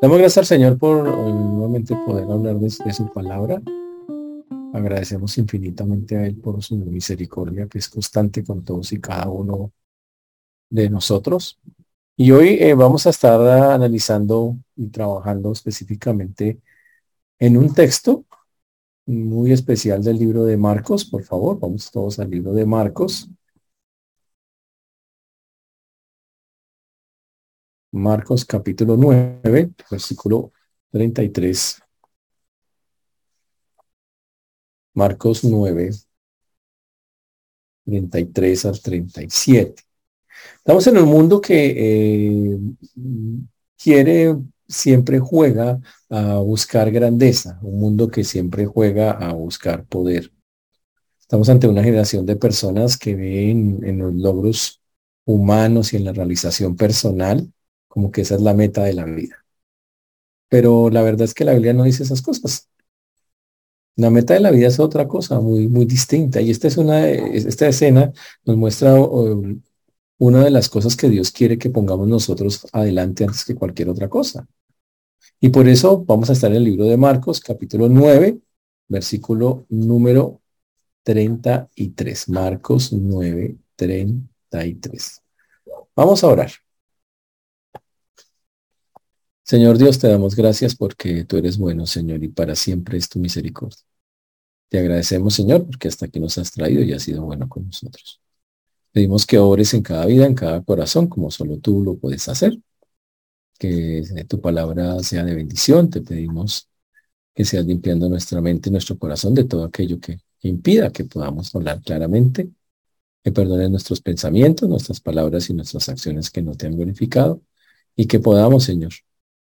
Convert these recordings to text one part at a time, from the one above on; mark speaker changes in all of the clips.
Speaker 1: Damos gracias al Señor por nuevamente poder hablar de, su palabra. Agradecemos infinitamente a Él por su misericordia que es constante con todos y cada uno de nosotros. Y hoy eh, vamos a estar analizando y trabajando específicamente en un texto muy especial del libro de Marcos. Por favor, vamos todos al libro de Marcos. Marcos capítulo 9, versículo 33. Marcos 9, 33 al 37. Estamos en un mundo que eh, quiere, siempre juega a buscar grandeza, un mundo que siempre juega a buscar poder. Estamos ante una generación de personas que ven en los logros humanos y en la realización personal como que esa es la meta de la vida. Pero la verdad es que la Biblia no dice esas cosas. La meta de la vida es otra cosa muy, muy distinta. Y esta es una, esta escena nos muestra una de las cosas que Dios quiere que pongamos nosotros adelante antes que cualquier otra cosa. Y por eso vamos a estar en el libro de Marcos, capítulo 9, versículo número 33. Marcos 9, 33. Vamos a orar. Señor Dios, te damos gracias porque tú eres bueno, Señor, y para siempre es tu misericordia. Te agradecemos, Señor, porque hasta aquí nos has traído y has sido bueno con nosotros. Pedimos que ores en cada vida, en cada corazón, como solo tú lo puedes hacer. Que tu palabra sea de bendición. Te pedimos que seas limpiando nuestra mente y nuestro corazón de todo aquello que, impida que podamos hablar claramente. Que perdones nuestros pensamientos, nuestras palabras y nuestras acciones que no te han glorificado. Y que podamos, Señor,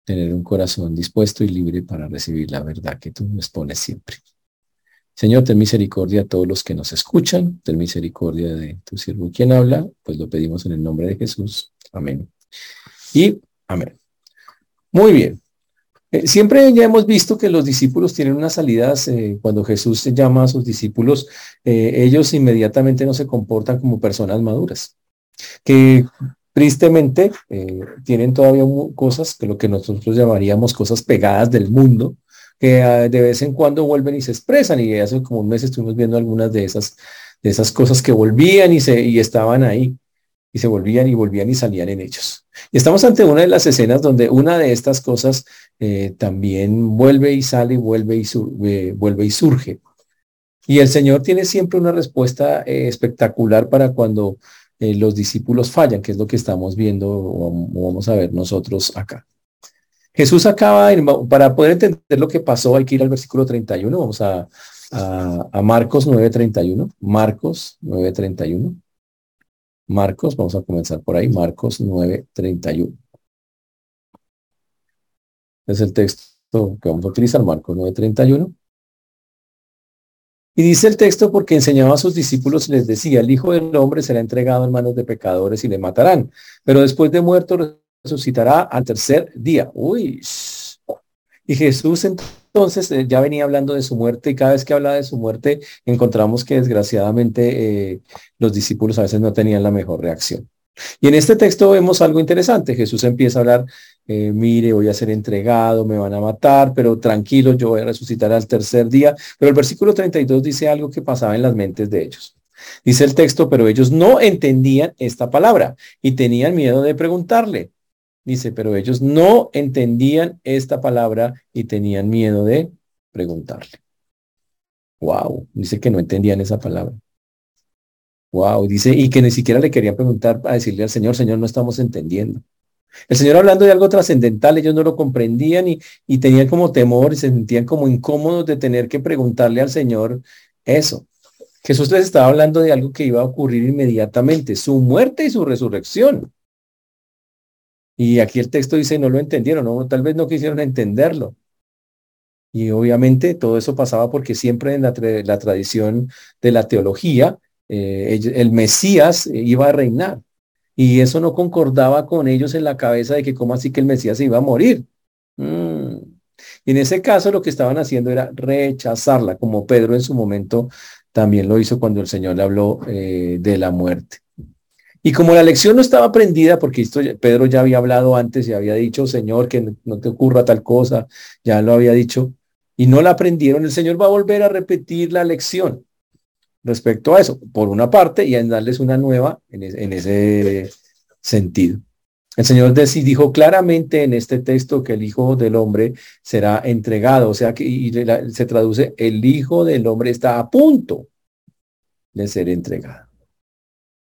Speaker 1: tener un corazón dispuesto y libre para recibir la verdad que tú nos pones siempre. Señor, ten misericordia a todos los que nos escuchan, ten misericordia de tu siervo quien habla, pues lo pedimos en el nombre de Jesús. Amén. Y amén. Muy bien. Eh, siempre ya hemos visto que los discípulos tienen unas salidas, eh, cuando Jesús llama a sus discípulos, eh, ellos inmediatamente no se comportan como personas maduras, que Tristemente, eh, tienen todavía cosas que lo que nosotros llamaríamos cosas pegadas del mundo, que ah, de vez en cuando vuelven y se expresan. Y hace como un mes estuvimos viendo algunas de esas, de esas cosas que volvían y, se, y estaban ahí. Y se volvían y volvían y salían en ellos. Y estamos ante una de las escenas donde una de estas cosas eh, también vuelve y sale vuelve y, eh, vuelve y surge. Y el Señor tiene siempre una respuesta espectacular para cuando eh, los discípulos fallan, que es lo que estamos viendo o, vamos a ver nosotros acá. Jesús acaba, para poder entender lo que pasó, hay que ir al versículo 31, vamos a, a, a Marcos 9.31, Marcos 9.31, Marcos, vamos a comenzar por ahí, Marcos 9.31. Es el texto que vamos a utilizar, Marcos 9.31. Y dice el texto porque enseñaba a sus discípulos y les decía, el Hijo del Hombre será entregado en manos de pecadores y le matarán, pero después de muerto resucitará al tercer día. Uy. Y Jesús entonces eh, ya venía hablando de su muerte y cada vez que hablaba de su muerte encontramos que desgraciadamente eh, los discípulos a veces no tenían la mejor reacción. Y en este texto vemos algo interesante. Jesús empieza a hablar, eh, mire, voy a ser entregado, me van a matar, pero tranquilo, yo voy a resucitar al tercer día. Pero el versículo 32 dice algo que pasaba en las mentes de ellos. Dice el texto, pero ellos no entendían esta palabra y tenían miedo de preguntarle. Dice, pero ellos no entendían esta palabra y tenían miedo de preguntarle. Wow, dice que no entendían esa palabra. Wow, dice, y que ni siquiera le querían preguntar a decirle al Señor, Señor, no estamos entendiendo. El Señor hablando de algo trascendental, ellos no lo comprendían y, y tenían como temor y se sentían como incómodos de tener que preguntarle al Señor eso. Jesús les estaba hablando de algo que iba a ocurrir inmediatamente, su muerte y su resurrección. Y aquí el texto dice, no lo entendieron, no, tal vez no quisieron entenderlo. Y obviamente todo eso pasaba porque siempre en la tradición de la teología eh, el Mesías iba a reinar. Y eso no concordaba con ellos en la cabeza de que cómo así que el Mesías iba a morir. Mm. Y en ese caso lo que estaban haciendo era rechazarla, como Pedro en su momento también lo hizo cuando el Señor le habló eh, de la muerte. Y como la lección no estaba aprendida, porque esto Pedro ya había hablado antes y había dicho, Señor, que no te ocurra tal cosa, ya lo había dicho, y no la aprendieron, el Señor va a volver a repetir la lección respecto a eso, por una parte, y en darles una nueva en, ese sentido. El Señor dijo claramente en este texto que el Hijo del Hombre será entregado, o sea que se traduce, el Hijo del Hombre está a punto de ser entregado.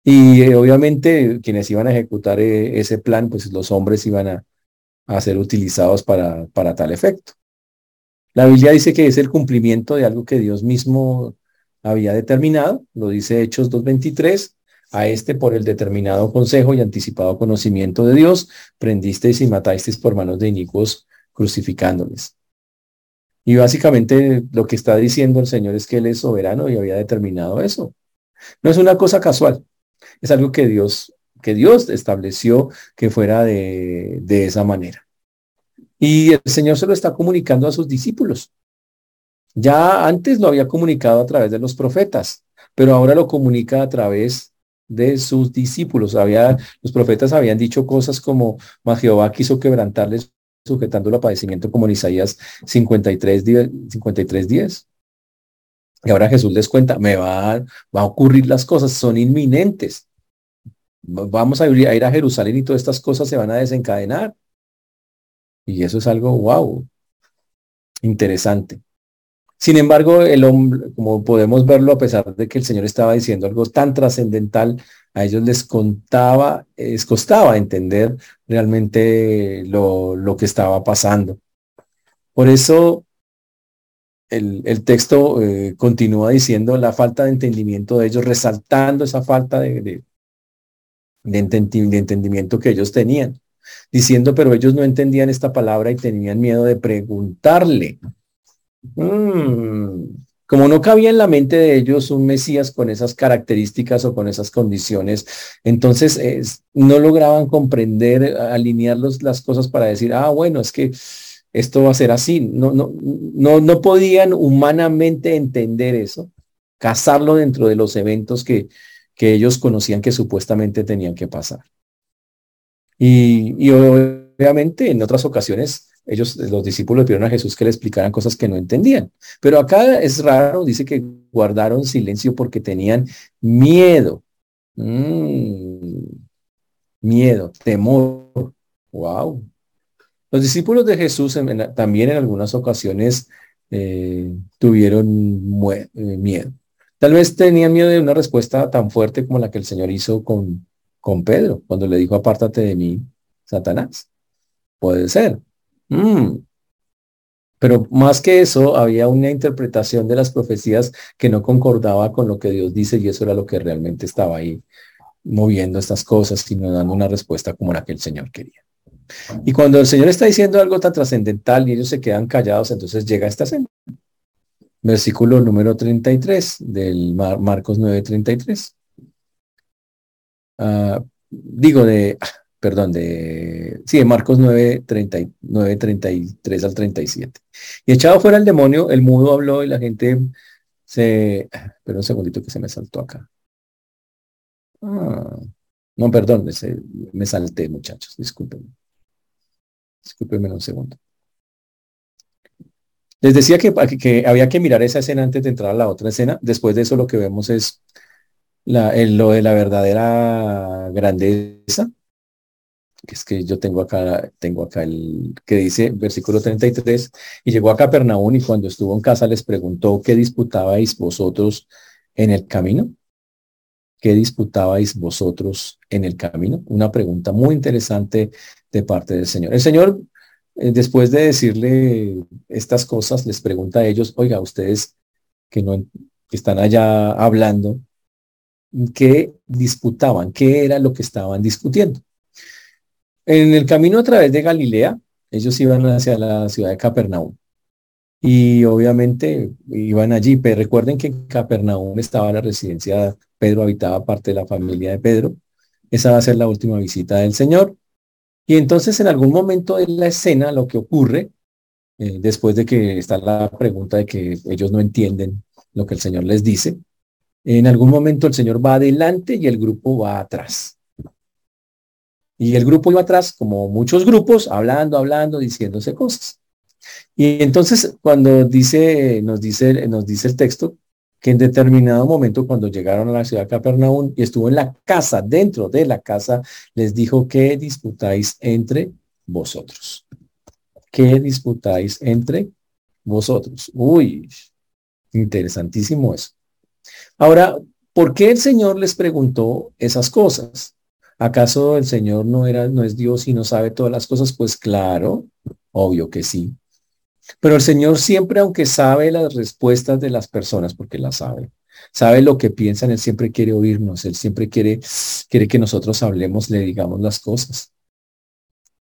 Speaker 1: Y eh, obviamente quienes iban a ejecutar eh, ese plan, pues los hombres iban a, a ser utilizados para, para tal efecto. La Biblia dice que es el cumplimiento de algo que Dios mismo había determinado, lo dice Hechos 2.23, a este por el determinado consejo y anticipado conocimiento de Dios, prendisteis y matasteis por manos de inicuos, crucificándoles. Y básicamente lo que está diciendo el Señor es que Él es soberano y había determinado eso. No es una cosa casual, es algo que Dios, que Dios estableció que fuera de, de esa manera. Y el Señor se lo está comunicando a sus discípulos. Ya antes lo había comunicado a través de los profetas, pero ahora lo comunica a través de sus discípulos. Había, los profetas habían dicho cosas como, mas Jehová quiso quebrantarles sujetándolo a padecimiento como en Isaías 53, 53, 10. Y ahora Jesús les cuenta, me va, a ocurrir las cosas, son inminentes. Vamos a ir a Jerusalén y todas estas cosas se van a desencadenar. Y eso es algo, wow, interesante. Sin embargo, el hombre, como podemos verlo, a pesar de que el Señor estaba diciendo algo tan trascendental, a ellos les contaba, les costaba entender realmente lo, lo que estaba pasando. Por eso el, el texto eh, continúa diciendo la falta de entendimiento de ellos, resaltando esa falta de, de, de entendimiento que ellos tenían diciendo, pero ellos no entendían esta palabra y tenían miedo de preguntarle. Mm, como no cabía en la mente de ellos un Mesías con esas características o con esas condiciones, entonces no lograban comprender, alinear las cosas para decir, ah, bueno, es que esto va a ser así. No, no, no, no podían humanamente entender eso, casarlo dentro de los eventos que, que ellos conocían que supuestamente tenían que pasar. Y, obviamente en otras ocasiones ellos, los discípulos pidieron a Jesús que le explicaran cosas que no entendían. Pero acá es raro, dice que guardaron silencio porque tenían miedo. Mm, miedo, temor. Wow. Los discípulos de Jesús también en algunas ocasiones eh, tuvieron eh, miedo. Tal vez tenían miedo de una respuesta tan fuerte como la que el Señor hizo con, con Pedro, cuando le dijo, apártate de mí, Satanás. Puede ser. Mm. Pero más que eso, había una interpretación de las profecías que no concordaba con lo que Dios dice y eso era lo que realmente estaba ahí moviendo estas cosas, sino dando una respuesta como la que el Señor quería. Y cuando el Señor está diciendo algo tan trascendental y ellos se quedan callados, entonces llega esta escena. Versículo número 33 del Marcos 9:33. Ah, digo de, perdón, de, sí, de Marcos 9, 39, 33 al 37. Y echado fuera el demonio, el mudo habló y la gente se, pero un segundito que se me saltó acá. Ah, no, perdón, me salté, muchachos, discúlpenme. Discúlpenme un segundo. Les decía que, que, había que mirar esa escena antes de entrar a la otra escena. Después de eso lo que vemos es la, lo de la verdadera grandeza, que es que yo tengo acá, tengo acá el que dice, versículo 33, y llegó a Capernaum y cuando estuvo en casa les preguntó, ¿qué disputabais vosotros en el camino? ¿Qué disputabais vosotros en el camino? Una pregunta muy interesante de parte del Señor. El Señor, eh, después de decirle estas cosas, les pregunta a ellos, oiga, ustedes que no que están allá hablando, qué disputaban, qué era lo que estaban discutiendo. En el camino a través de Galilea, ellos iban hacia la ciudad de Capernaum. Y obviamente iban allí, pero recuerden que en Capernaum estaba la residencia, Pedro habitaba parte de la familia de Pedro. Esa va a ser la última visita del Señor. Y entonces en algún momento de la escena lo que ocurre, eh, después de que está la pregunta de que ellos no entienden lo que el Señor les dice, en algún momento el Señor va adelante y el grupo va atrás. Y el grupo iba atrás, como muchos grupos, hablando, hablando, diciéndose cosas. Y entonces cuando dice, nos dice, nos dice el texto que en determinado momento cuando llegaron a la ciudad de Capernaum y estuvo en la casa, dentro de la casa, les dijo que disputáis entre vosotros. ¿Qué disputáis entre vosotros? Uy, interesantísimo eso. Ahora, ¿por qué el Señor les preguntó esas cosas? ¿Acaso el Señor no era, no es Dios y no sabe todas las cosas? Pues claro, obvio que sí. Pero el Señor siempre, aunque sabe las respuestas de las personas, porque las sabe, sabe lo que piensan, Él siempre quiere oírnos, Él siempre quiere, quiere que nosotros hablemos, le digamos las cosas.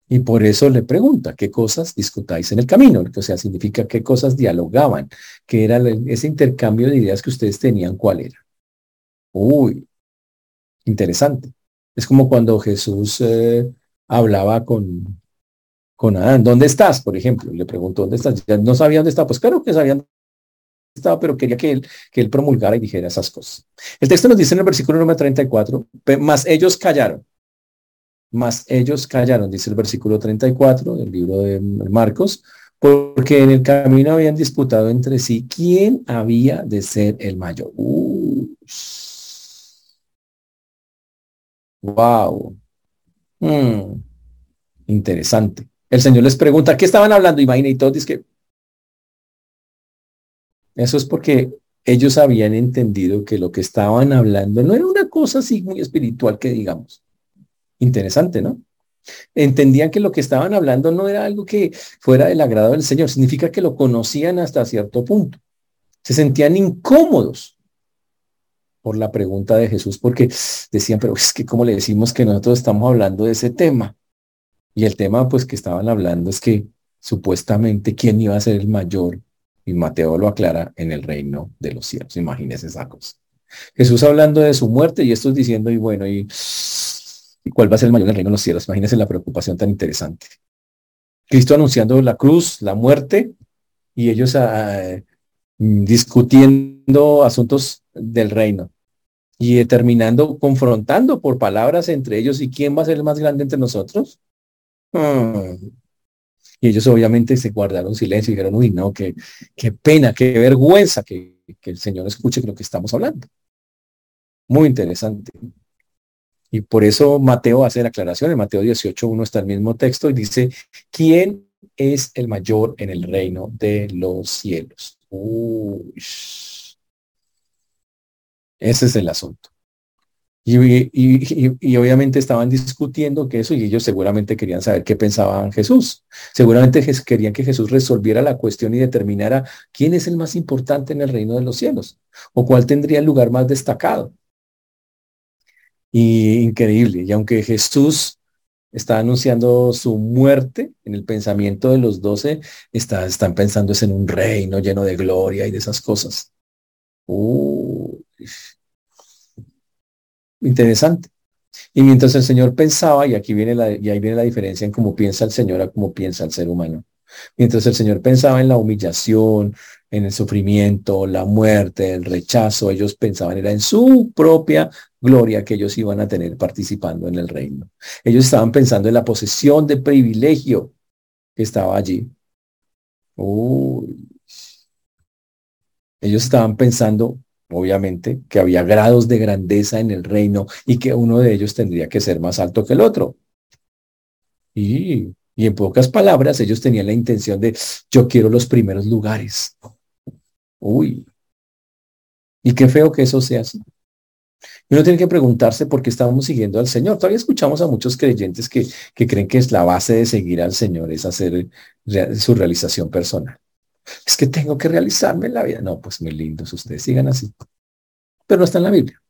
Speaker 1: Y por eso le pregunta, ¿qué cosas discutáis en el camino? O sea, significa qué cosas dialogaban, qué era ese intercambio de ideas que ustedes tenían, cuál era. Uy, interesante. Es como cuando Jesús eh, hablaba con, con Adán. ¿Dónde estás? Por ejemplo, le preguntó, ¿dónde estás? Ya no sabía dónde estaba. Pues claro que sabían dónde estaba, pero quería que él, que él promulgara y dijera esas cosas. El texto nos dice en el versículo número 34, más ellos callaron. Más ellos callaron, dice el versículo 34 del libro de Marcos, porque en el camino habían disputado entre sí quién había de ser el mayor. Wow. Hmm. Interesante. El Señor les pregunta, ¿qué estaban hablando? Imagina, y todos dicen que eso es porque ellos habían entendido que lo que estaban hablando no era una cosa así muy espiritual que digamos. Interesante, ¿no? Entendían que lo que estaban hablando no era algo que fuera del agrado del Señor, significa que lo conocían hasta cierto punto. Se sentían incómodos por la pregunta de Jesús, porque decían, pero es que ¿cómo le decimos que nosotros estamos hablando de ese tema? Y el tema pues que estaban hablando es que supuestamente quién iba a ser el mayor, y Mateo lo aclara, en el reino de los cielos. Imagínense esa cosa. Jesús hablando de su muerte y estos diciendo, y bueno, y ¿Y cuál va a ser el mayor del reino de los cielos? Imagínense la preocupación tan interesante. Cristo anunciando la cruz, la muerte, y ellos ah, discutiendo asuntos del reino y terminando confrontando por palabras entre ellos y quién va a ser el más grande entre nosotros. Hmm. Y ellos obviamente se guardaron silencio y dijeron, uy, no, qué, qué pena, qué vergüenza que, que el Señor escuche lo que estamos hablando. Muy interesante. Y por eso Mateo hace la aclaración, en Mateo 18.1 está el mismo texto y dice, ¿quién es el mayor en el reino de los cielos? Ese es el asunto. Y, obviamente estaban discutiendo que eso y ellos seguramente querían saber qué pensaban Jesús. Seguramente querían que Jesús resolviera la cuestión y determinara quién es el más importante en el reino de los cielos o cuál tendría el lugar más destacado. Y increíble. Y aunque Jesús está anunciando su muerte en el pensamiento de los doce, está, están pensando en un reino lleno de gloria y de esas cosas. Interesante. Y mientras el Señor pensaba, y aquí viene la, y ahí viene la diferencia en cómo piensa el Señor a cómo piensa el ser humano. Mientras el Señor pensaba en la humillación, en el sufrimiento, la muerte, el rechazo, ellos pensaban era en su propia gloria que ellos iban a tener participando en el reino. Ellos estaban pensando en la posesión de privilegio que estaba allí. Ellos estaban pensando, obviamente, que había grados de grandeza en el reino y que uno de ellos tendría que ser más alto que el otro. Y, y en pocas palabras, ellos tenían la intención de, yo quiero los primeros lugares. Uy. Y qué feo que eso sea así. Y uno tiene que preguntarse por qué estamos siguiendo al Señor. Todavía escuchamos a muchos creyentes que, que creen que es la base de seguir al Señor, es hacer su realización personal. Es que tengo que realizarme en la vida. No, pues muy lindos, ustedes sigan así. Pero no está en la Biblia.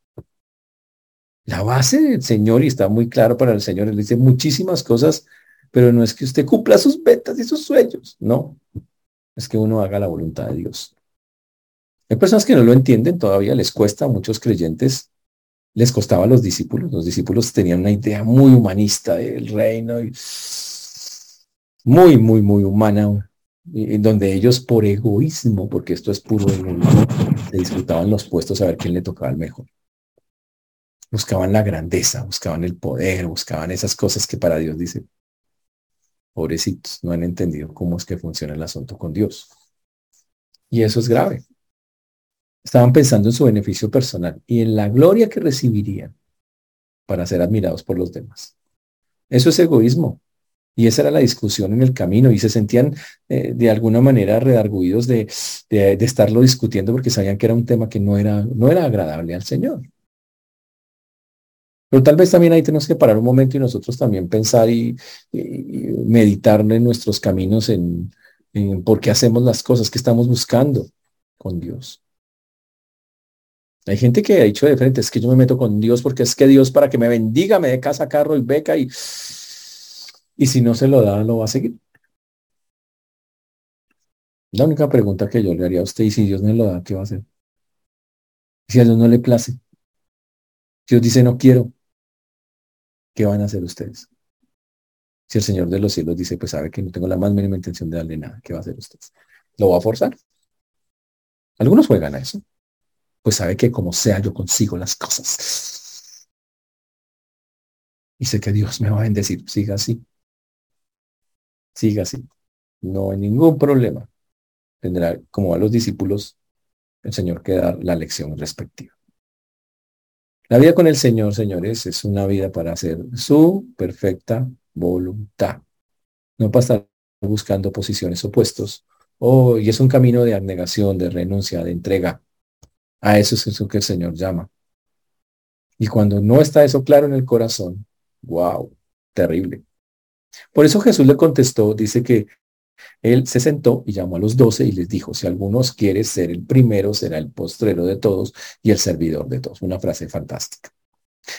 Speaker 1: La base del Señor, y está muy claro para el Señor, él dice muchísimas cosas, pero no es que usted cumpla sus metas y sus sueños. No, es que uno haga la voluntad de Dios. Hay personas que no lo entienden, todavía les cuesta a muchos creyentes les costaba a los discípulos. Los discípulos tenían una idea muy humanista del reino, y muy, muy, muy humana, donde ellos por egoísmo, porque esto es puro egoísmo, se disputaban los puestos a ver quién le tocaba el mejor. Buscaban la grandeza, buscaban el poder, buscaban esas cosas que para Dios dice, pobrecitos, no han entendido cómo es que funciona el asunto con Dios. Y eso es grave. Estaban pensando en su beneficio personal y en la gloria que recibirían para ser admirados por los demás. Eso es egoísmo. Y esa era la discusión en el camino y se sentían eh, de alguna manera redarguidos de, de, estarlo discutiendo porque sabían que era un tema que no era, no era agradable al Señor. Pero tal vez también ahí tenemos que parar un momento y nosotros también pensar y, meditar en nuestros caminos en, en por qué hacemos las cosas que estamos buscando con Dios. Hay gente que ha dicho de frente, es que yo me meto con Dios porque es que Dios para que me bendiga, me dé casa, carro y beca y, y si no se lo da, lo va a seguir. La única pregunta que yo le haría a usted, y si Dios no lo da, ¿qué va a hacer? Si a Dios no le place, Dios dice no quiero, ¿qué van a hacer ustedes? Si el Señor de los cielos dice, pues sabe que no tengo la más mínima intención de darle nada, ¿qué va a hacer usted? ¿Lo va a forzar? Algunos juegan a eso pues sabe que como sea yo consigo las cosas. Y sé que Dios me va a bendecir. Siga así. Siga así. No hay ningún problema. Tendrá, como a los discípulos, el Señor que dar la lección respectiva. La vida con el Señor, señores, es una vida para hacer su perfecta voluntad. No para estar buscando posiciones opuestos. Oh, y es un camino de abnegación, de renuncia, de entrega. A eso es eso que el Señor llama. Y cuando no está eso claro en el corazón, wow, terrible. Por eso Jesús le contestó, dice que él se sentó y llamó a los doce y les dijo, si alguno quiere ser el primero, será el postrero de todos y el servidor de todos. Una frase fantástica.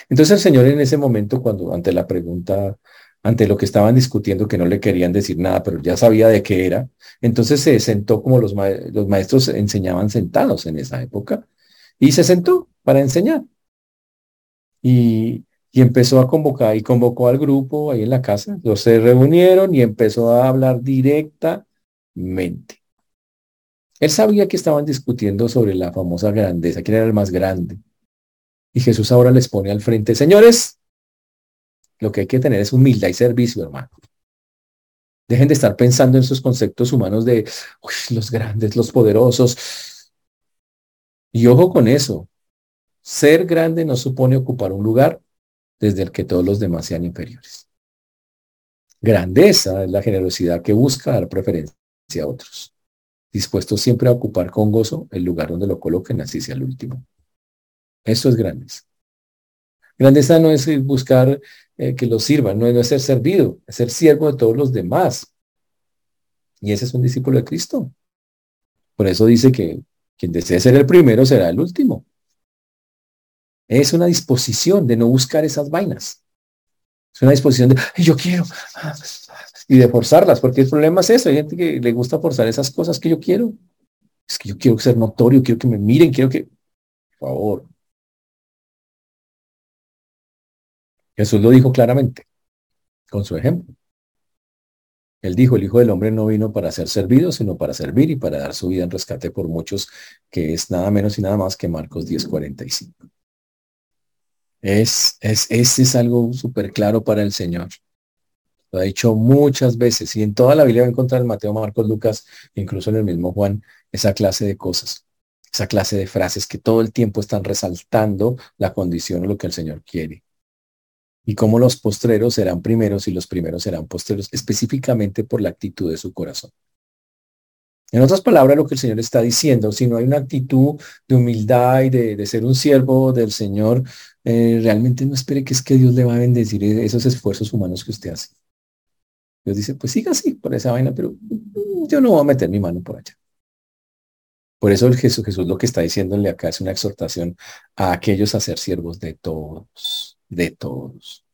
Speaker 1: Entonces el Señor en ese momento, cuando ante la pregunta, ante lo que estaban discutiendo, que no le querían decir nada, pero ya sabía de qué era, entonces se sentó como los maestros enseñaban sentados en esa época y se sentó para enseñar. Y, y empezó a convocar y convocó al grupo ahí en la casa. Los se reunieron y empezó a hablar directamente. Él sabía que estaban discutiendo sobre la famosa grandeza, quién era el más grande. Y Jesús ahora les pone al frente, señores, lo que hay que tener es humildad y servicio, hermano. Dejen de estar pensando en sus conceptos humanos de los grandes, los poderosos. Y ojo con eso. Ser grande no supone ocupar un lugar desde el que todos los demás sean inferiores. Grandeza es la generosidad que busca dar preferencia a otros, dispuesto siempre a ocupar con gozo el lugar donde lo coloquen, así sea el último. Eso es grandeza. Grandeza no es buscar eh, que lo sirvan, no es, ser servido, es ser siervo de todos los demás. Y ese es un discípulo de Cristo. Por eso dice que quien desee ser el primero será el último. Es una disposición de no buscar esas vainas. Es una disposición de, yo quiero, y de forzarlas, porque el problema es eso. Hay gente que le gusta forzar esas cosas que yo quiero. Es que yo quiero ser notorio, quiero que me miren, quiero que, por favor, Jesús lo dijo claramente, con su ejemplo. Él dijo, el Hijo del Hombre no vino para ser servido, sino para servir y para dar su vida en rescate por muchos, que es nada menos y nada más que Marcos 10:45. Es, es, ese es algo súper claro para el Señor. Lo ha dicho muchas veces y en toda la Biblia va a encontrar en Mateo, Marcos, Lucas, incluso en el mismo Juan, esa clase de cosas, esa clase de frases que todo el tiempo están resaltando la condición o lo que el Señor quiere y cómo los postreros serán primeros y los primeros serán postreros, específicamente por la actitud de su corazón. En otras palabras, lo que el Señor está diciendo, si no hay una actitud de humildad y de, ser un siervo del Señor, eh, realmente no espere que es que Dios le va a bendecir esos esfuerzos humanos que usted hace. Dios dice, pues siga así por esa vaina, pero mm, yo no voy a meter mi mano por allá. Por eso el Jesús, Jesús lo que está diciéndole acá es una exhortación a aquellos a ser siervos de todos de todos.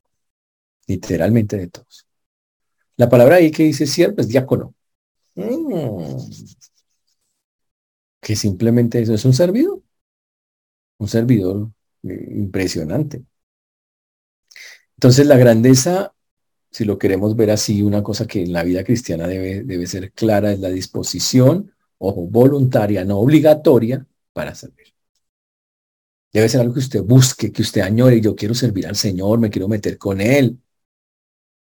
Speaker 1: Literalmente de todos. La palabra ahí que dice siervo es diácono. Mm. Que simplemente eso es un servidor. Un servidor eh, impresionante. Entonces la grandeza, si lo queremos ver así, una cosa que en la vida cristiana debe, debe ser clara es la disposición, ojo, voluntaria, no obligatoria, para servir. Debe ser algo que usted busque, que usted añore. Yo quiero servir al Señor, me quiero meter con Él.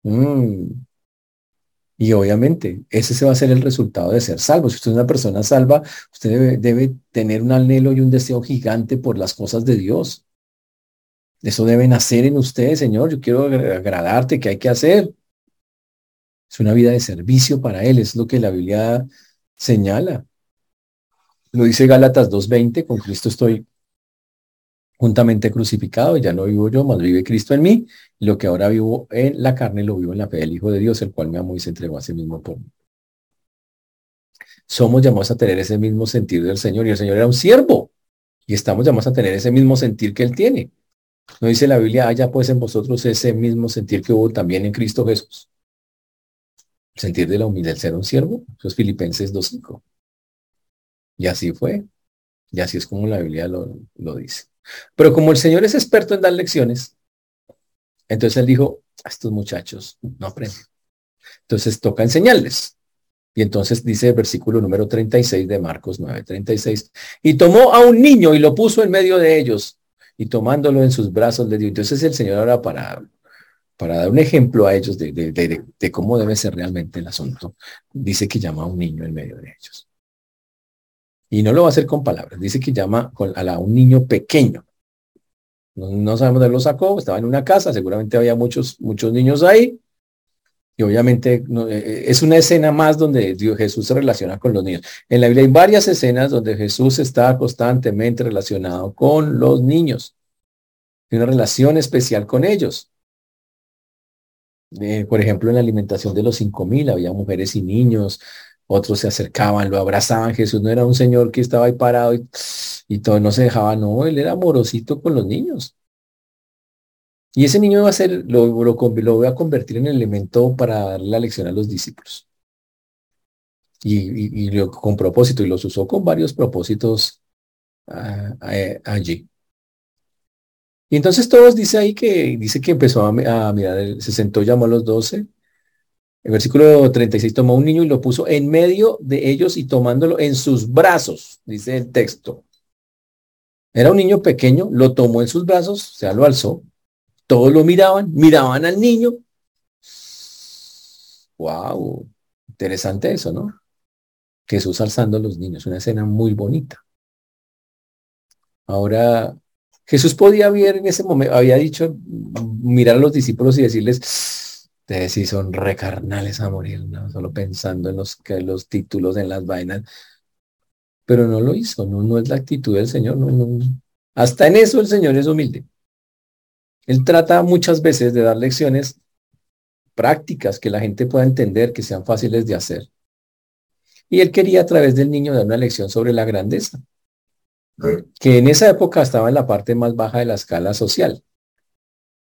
Speaker 1: Mm. Y obviamente, ese va a ser el resultado de ser salvo. Si usted es una persona salva, usted debe tener un anhelo y un deseo gigante por las cosas de Dios. Eso debe nacer en usted, Señor. Yo quiero agradarte, ¿qué hay que hacer? Es una vida de servicio para Él, es lo que la Biblia señala. Lo dice Gálatas 2.20, con Cristo estoy juntamente crucificado, ya no vivo yo, más vive Cristo en mí, lo que ahora vivo en la carne lo vivo en la fe del Hijo de Dios, el cual me amó y se entregó a sí mismo por mí. Somos llamados a tener ese mismo sentir del Señor, y el Señor era un siervo, y estamos llamados a tener ese mismo sentir que Él tiene. No dice la Biblia, haya pues en vosotros ese mismo sentir que hubo también en Cristo Jesús. sentir de la humildad ser un siervo, eso es Filipenses 2.5. Y así fue. Y así es como la Biblia lo, lo dice. Pero como el Señor es experto en dar lecciones, entonces él dijo, a estos muchachos no aprenden. Entonces toca enseñarles. Y entonces dice el versículo número 36 de Marcos 9:36, y tomó a un niño y lo puso en medio de ellos, y tomándolo en sus brazos le dio. Entonces el Señor ahora para, para dar un ejemplo a ellos de, de cómo debe ser realmente el asunto, dice que llama a un niño en medio de ellos. Y no lo va a hacer con palabras. Dice que llama a, un niño pequeño. No, sabemos de dónde lo sacó. Estaba en una casa. Seguramente había muchos, muchos niños ahí. Y obviamente eh, eh, es una escena más donde Dios, Jesús se relaciona con los niños. En la Biblia hay varias escenas donde Jesús está constantemente relacionado con los niños. Tiene una relación especial con ellos. Eh, por ejemplo, en la alimentación de los cinco mil había mujeres y niños, otros se acercaban, lo abrazaban. Jesús no era un señor que estaba ahí parado y, todo no se dejaba, no, él era amorosito con los niños. Y ese niño va a ser, lo, lo, voy a convertir en el elemento para dar la lección a los discípulos. Y, y, con propósito, y los usó con varios propósitos allí. Y entonces todos dice ahí que dice que empezó a, a mirar, se sentó, llamó a los doce el versículo 36 tomó un niño y lo puso en medio de ellos y tomándolo en sus brazos, dice el texto. Era un niño pequeño, lo tomó en sus brazos, o sea, lo alzó. Todos lo miraban, miraban al niño. Wow, interesante eso, ¿no? Jesús alzando a los niños, una escena muy bonita. Ahora, Jesús podía ver en ese momento, había dicho, mirar a los discípulos y decirles, Ustedes sí son recarnales a morir, ¿no? Solo pensando en los, que, los títulos, en las vainas. Pero no lo hizo, no, no es la actitud del Señor. No, no, Hasta en eso el Señor es humilde. Él trata muchas veces de dar lecciones prácticas que la gente pueda entender, que sean fáciles de hacer. Y él quería a través del niño dar una lección sobre la grandeza, que en esa época estaba en la parte más baja de la escala social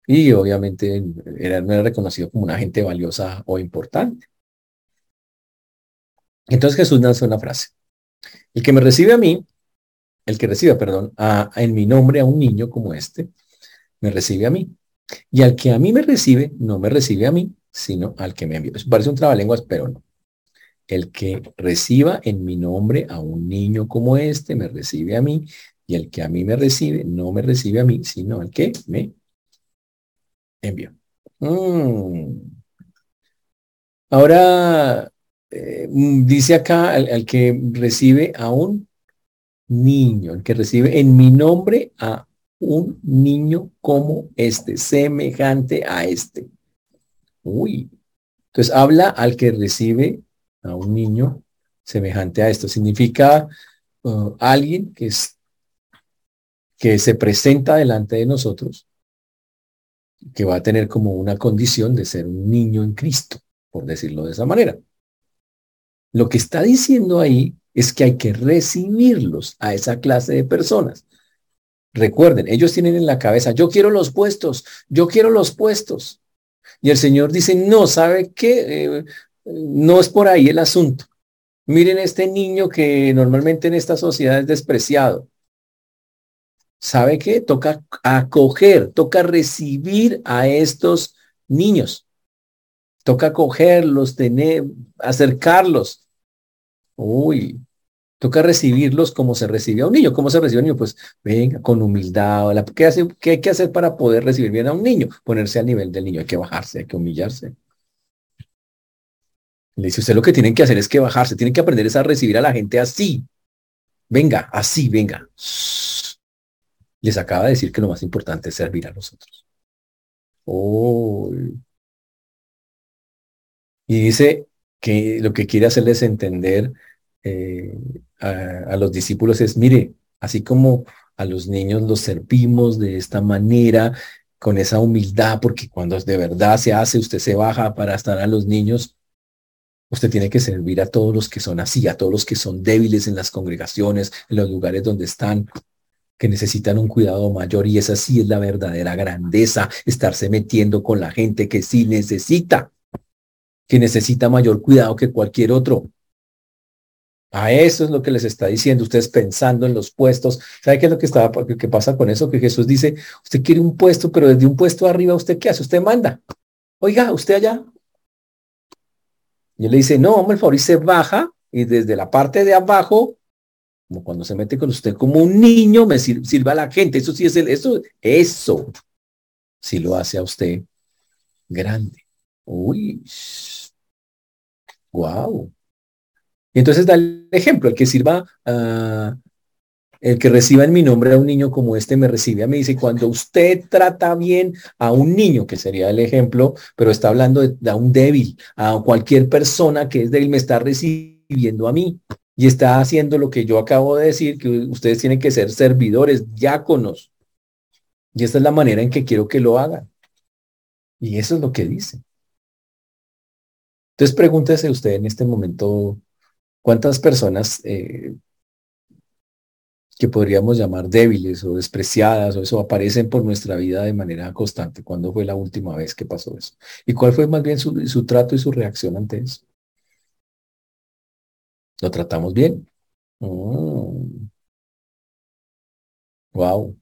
Speaker 1: y obviamente no era reconocido como una gente valiosa o importante. Entonces Jesús lanza una frase. El que me recibe a mí, el que recibe, perdón, a, en mi nombre a un niño como este, me recibe a mí. Y al que a mí me recibe, no me recibe a mí, sino al que me envió. Eso parece un trabalenguas, pero no. El que reciba en mi nombre a un niño como este, me recibe a mí. Y el que a mí me recibe, no me recibe a mí, sino al que me envío. Mm. Ahora, eh, dice acá al, que recibe a un niño, el que recibe en mi nombre a un niño como este, semejante a este. Uy. Entonces habla al que recibe a un niño semejante a esto. Significa uh, alguien que, es, que se presenta delante de nosotros que va a tener como una condición de ser un niño en Cristo, por decirlo de esa manera. Lo que está diciendo ahí es que hay que recibirlos a esa clase de personas. Recuerden, ellos tienen en la cabeza, yo quiero los puestos, yo quiero los puestos. Y el Señor dice, no, ¿sabe qué? Eh, no es por ahí el asunto. Miren este niño que normalmente en esta sociedad es despreciado. ¿sabe qué? Toca acoger, toca recibir a estos niños. Toca acogerlos, tener, acercarlos. Uy, Toca recibirlos como se recibe a un niño. ¿Cómo se recibe un niño? Pues venga, con humildad. ¿Qué, hace, ¿Qué hay que hacer para poder recibir bien a un niño? Ponerse al nivel del niño. Hay que bajarse, hay que humillarse. Le dice, usted lo que tienen que hacer es que bajarse, tienen que aprender a recibir a la gente así. Venga, así, venga. Les acaba de decir que lo más importante es servir a los otros. Y dice que lo que quiere hacerles entender eh, a, los discípulos es, mire, así como a los niños los servimos de esta manera, con esa humildad, porque cuando de verdad se hace, usted se baja para estar a los niños, usted tiene que servir a todos los que son así, a todos los que son débiles en las congregaciones, en los lugares donde están, que necesitan un cuidado mayor y esa sí es la verdadera grandeza, estarse metiendo con la gente que sí necesita, que necesita mayor cuidado que cualquier otro. A eso es lo que les está diciendo, ustedes pensando en los puestos. ¿Sabe qué es lo que, estaba, qué pasa con eso? Que Jesús dice, usted quiere un puesto, pero desde un puesto arriba, ¿usted qué hace? Usted manda. Oiga, usted allá. Y le dice, no, hombre, el favor, se baja y desde la parte de abajo, como cuando se mete con usted como un niño, me sirva a la gente. Eso sí es el, eso, eso sí lo hace a usted grande. Uy, wow. Y entonces da el ejemplo, el que sirva, el que reciba en mi nombre a un niño como este me recibe a mí. Dice, cuando usted trata bien a un niño, que sería el ejemplo, pero está hablando de, un débil, a cualquier persona que es débil, me está recibiendo a mí. Y está haciendo lo que yo acabo de decir, que ustedes tienen que ser servidores, diáconos. Y esta es la manera en que quiero que lo hagan. Y eso es lo que dice. Entonces pregúntese usted en este momento, ¿Cuántas personas eh, que podríamos llamar débiles o despreciadas o eso aparecen por nuestra vida de manera constante? ¿Cuándo fue la última vez que pasó eso? ¿Y cuál fue más bien su, trato y su reacción ante eso? ¿Lo tratamos bien? Wow. Mm.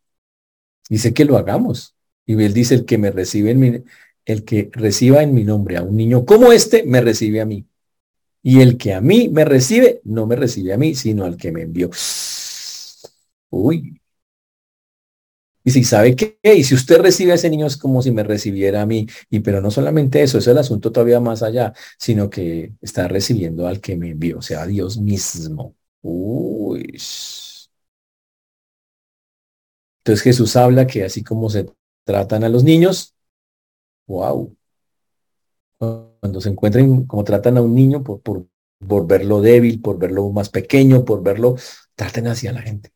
Speaker 1: Dice que lo hagamos. Y él dice, el que me recibe en mi, el que reciba en mi nombre a un niño como este, me recibe a mí. Y el que a mí me recibe, no me recibe a mí, sino al que me envió. Uy. Y si sabe qué, y si usted recibe a ese niño es como si me recibiera a mí. Y pero no solamente eso, es el asunto todavía más allá, sino que está recibiendo al que me envió, o sea, a Dios mismo. Uy. Entonces Jesús habla que así como se tratan a los niños, wow, cuando se encuentren, como tratan a un niño, por, verlo débil, por verlo más pequeño, por verlo, traten hacia la gente.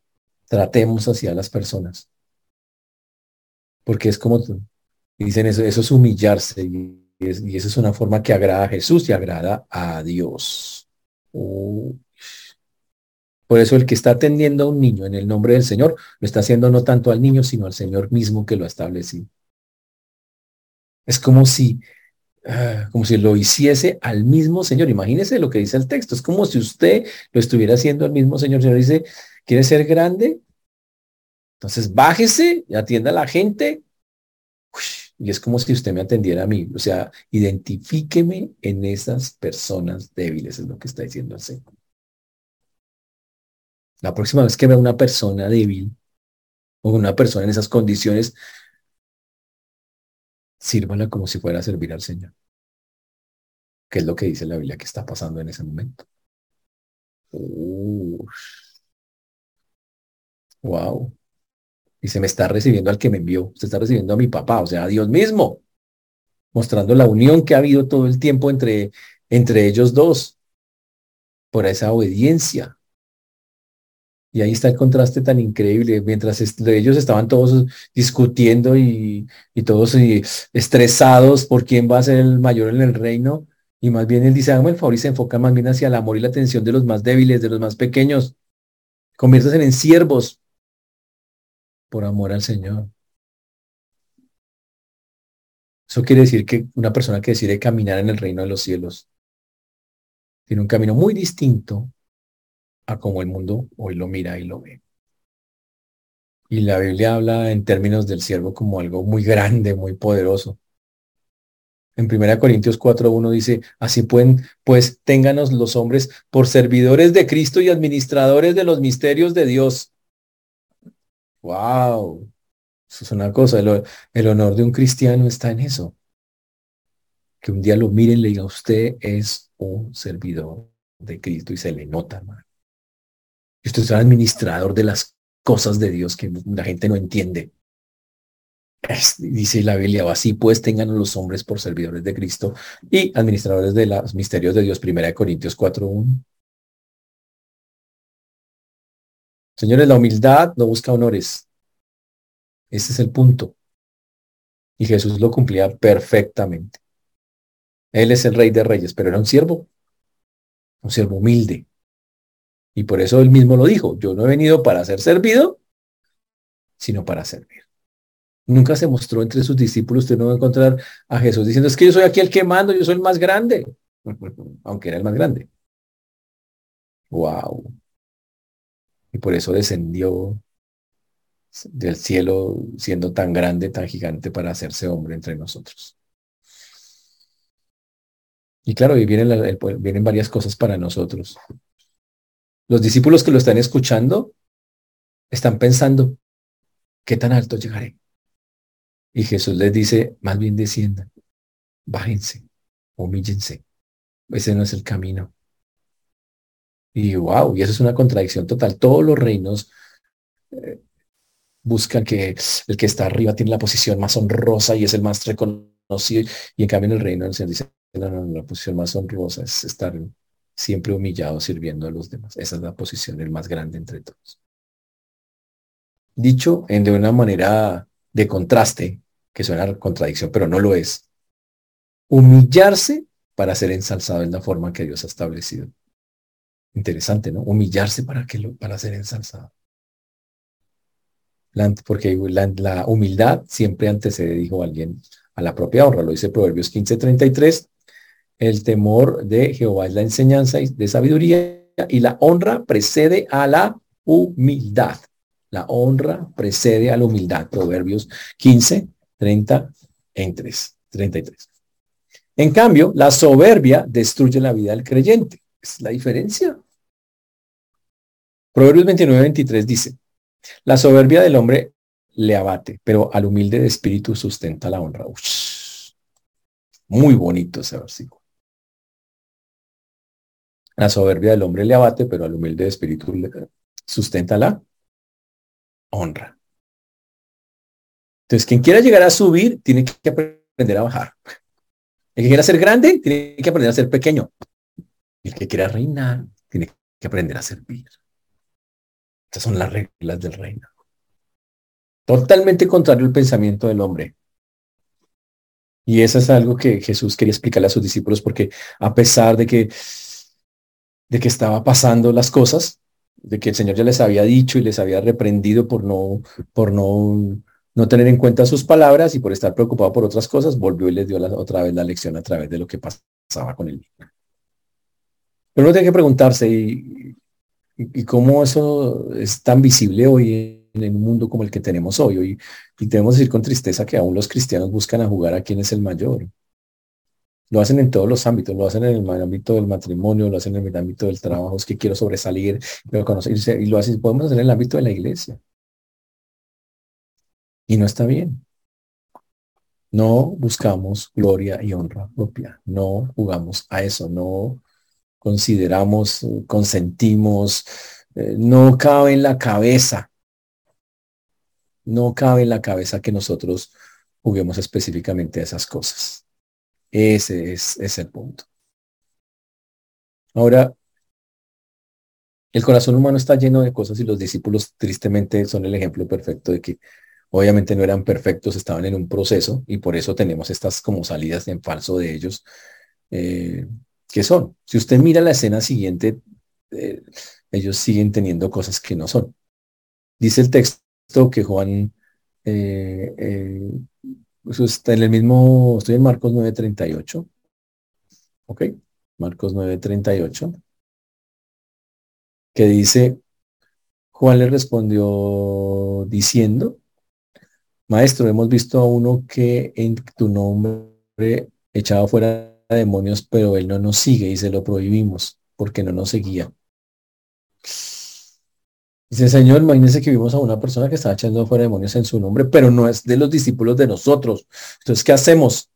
Speaker 1: Tratemos hacia las personas. Porque es como, dicen eso, eso es humillarse y, y eso es una forma que agrada a Jesús y agrada a Dios. Por eso el que está atendiendo a un niño en el nombre del Señor, lo está haciendo no tanto al niño, sino al Señor mismo que lo ha establecido. Es como si como si lo hiciese al mismo Señor. Imagínese lo que dice el texto. Es como si usted lo estuviera haciendo al mismo Señor. Señor dice, ¿quiere ser grande? Entonces bájese y atienda a la gente. y es como si usted me atendiera a mí. O sea, identifíqueme en esas personas débiles, es lo que está diciendo el Señor. La próxima vez que vea una persona débil o una persona en esas condiciones, sírvala como si fuera a servir al Señor. ¿Qué es lo que dice la Biblia que está pasando en ese momento? Wow. Y se me está recibiendo al que me envió. Se está recibiendo a mi papá, o sea, a Dios mismo. Mostrando la unión que ha habido todo el tiempo entre, entre ellos dos. Por esa obediencia. Y ahí está el contraste tan increíble. Mientras ellos estaban todos discutiendo y, todos estresados por quién va a ser el mayor en el reino. Y más bien él dice, hágame el favor y se enfoca más bien hacia el amor y la atención de los más débiles, de los más pequeños. Conviértanse en siervos por amor al Señor. Eso quiere decir que una persona que decide caminar en el reino de los cielos tiene un camino muy distinto a como el mundo hoy lo mira y lo ve. Y la Biblia habla en términos del siervo como algo muy grande, muy poderoso. En 1 Corintios 4.1 dice, así pueden, pues ténganos los hombres por servidores de Cristo y administradores de los misterios de Dios. Wow. Eso es una cosa. El, honor de un cristiano está en eso. Que un día lo miren y le diga, usted es un servidor de Cristo y se le nota, hermano. Usted es un administrador de las cosas de Dios que la gente no entiende dice la Biblia, así pues tengan los hombres por servidores de Cristo y administradores de los misterios de Dios, primera de Corintios 4.1. Señores, la humildad no busca honores. Ese es el punto. Y Jesús lo cumplía perfectamente. Él es el rey de reyes, pero era un siervo, un siervo humilde. Y por eso él mismo lo dijo, yo no he venido para ser servido, sino para servir nunca se mostró entre sus discípulos. Usted no va a encontrar a Jesús diciendo, es que yo soy aquí el que mando, yo soy el más grande, aunque era el más grande. Wow. Y por eso descendió del cielo siendo tan grande, tan gigante para hacerse hombre entre nosotros. Y claro, y vienen, vienen varias cosas para nosotros. Los discípulos que lo están escuchando están pensando, ¿qué tan alto llegaré? Y Jesús les dice, más bien desciendan, bájense, humíllense. Ese no es el camino. Y wow, y eso es una contradicción total. Todos los reinos eh, buscan que el que está arriba tiene la posición más honrosa y es el más reconocido. Y en cambio en el reino el Señor dice, no, no, la posición más honrosa es estar siempre humillado sirviendo a los demás. Esa es la posición, el más grande entre todos. Dicho en de una manera de contraste, que suena contradicción, pero no lo es. Humillarse para ser ensalzado en la forma que Dios ha establecido. Interesante, ¿no? Humillarse para, que para ser ensalzado. porque la, humildad siempre antecede, dijo alguien, a la propia honra. Lo dice Proverbios 15:33. El temor de Jehová es la enseñanza de sabiduría y la honra precede a la humildad. La honra precede a la humildad. Proverbios 15, 30 en 3, 33. En cambio, la soberbia destruye la vida del creyente. Es la diferencia. Proverbios 29, 23 dice, la soberbia del hombre le abate, pero al humilde de espíritu sustenta la honra. muy bonito ese versículo. La soberbia del hombre le abate, pero al humilde de espíritu sustenta la honra. Entonces, quien quiera llegar a subir, tiene que aprender a bajar. El que quiera ser grande, tiene que aprender a ser pequeño. El que quiera reinar, tiene que aprender a servir. Estas son las reglas del reino. Totalmente contrario al pensamiento del hombre. Y eso es algo que Jesús quería explicarle a sus discípulos porque a pesar de que, de que estaba pasando las cosas, de que el Señor ya les había dicho y les había reprendido por no, por no no tener en cuenta sus palabras y por estar preocupado por otras cosas, volvió y les dio otra vez la lección a través de lo que pasaba con él. Pero uno tiene que preguntarse, ¿y, y, cómo eso es tan visible hoy en, un mundo como el que tenemos hoy? hoy? Y tenemos que decir con tristeza que aún los cristianos buscan a jugar a quién es el mayor. Lo hacen en todos los ámbitos, lo hacen en el ámbito del matrimonio, lo hacen en el ámbito del trabajo, es que quiero sobresalir, y lo hacen, podemos hacer en el ámbito de la iglesia. Y no está bien. No buscamos gloria y honra propia. No jugamos a eso. No consideramos, consentimos. Eh, no cabe en la cabeza. No cabe en la cabeza que nosotros juguemos específicamente a esas cosas. Ese es, es el punto. Ahora, el corazón humano está lleno de cosas y los discípulos tristemente son el ejemplo perfecto de que Obviamente no eran perfectos, estaban en un proceso y por eso tenemos estas como salidas en falso de ellos. Eh, que son? Si usted mira la escena siguiente, eh, ellos siguen teniendo cosas que no son. Dice el texto que Juan, eh, eso está en el mismo, estoy en Marcos 9.38. Ok, Marcos 9.38. Que dice, Juan le respondió diciendo, Maestro, hemos visto a uno que en tu nombre echado fuera demonios, pero él no nos sigue y se lo prohibimos porque no nos seguía. Dice, Señor, imagínense que vimos a una persona que estaba echando fuera demonios en su nombre, pero no es de los discípulos de nosotros. Entonces, ¿qué hacemos?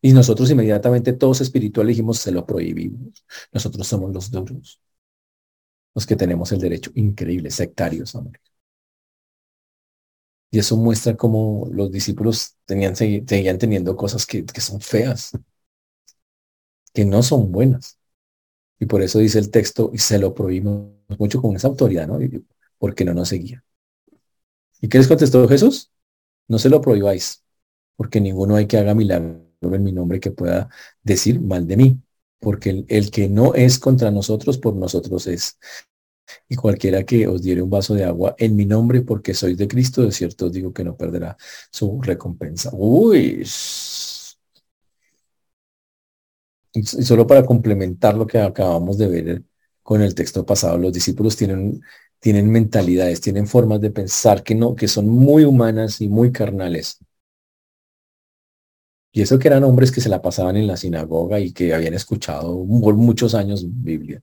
Speaker 1: Y nosotros inmediatamente todos espirituales dijimos, se lo prohibimos. Nosotros somos los duros, los que tenemos el derecho. Increíble, sectarios, hombre. Y eso muestra cómo los discípulos tenían, seguían teniendo cosas que, que son feas, que no son buenas. Y por eso dice el texto, y se lo prohibimos mucho con esa autoridad, ¿no? Porque no nos seguía. ¿Y qué les contestó Jesús? No se lo prohibáis, porque ninguno hay que haga milagro en mi nombre que pueda decir mal de mí, porque el, el que no es contra nosotros, por nosotros es. Y cualquiera que os diere un vaso de agua en mi nombre, porque sois de Cristo, de cierto os digo que no perderá su recompensa. Uy. Y solo para complementar lo que acabamos de ver con el texto pasado, los discípulos tienen, tienen mentalidades, tienen formas de pensar que no, que son muy humanas y muy carnales. Y eso que eran hombres que se la pasaban en la sinagoga y que habían escuchado por muchos años Biblia.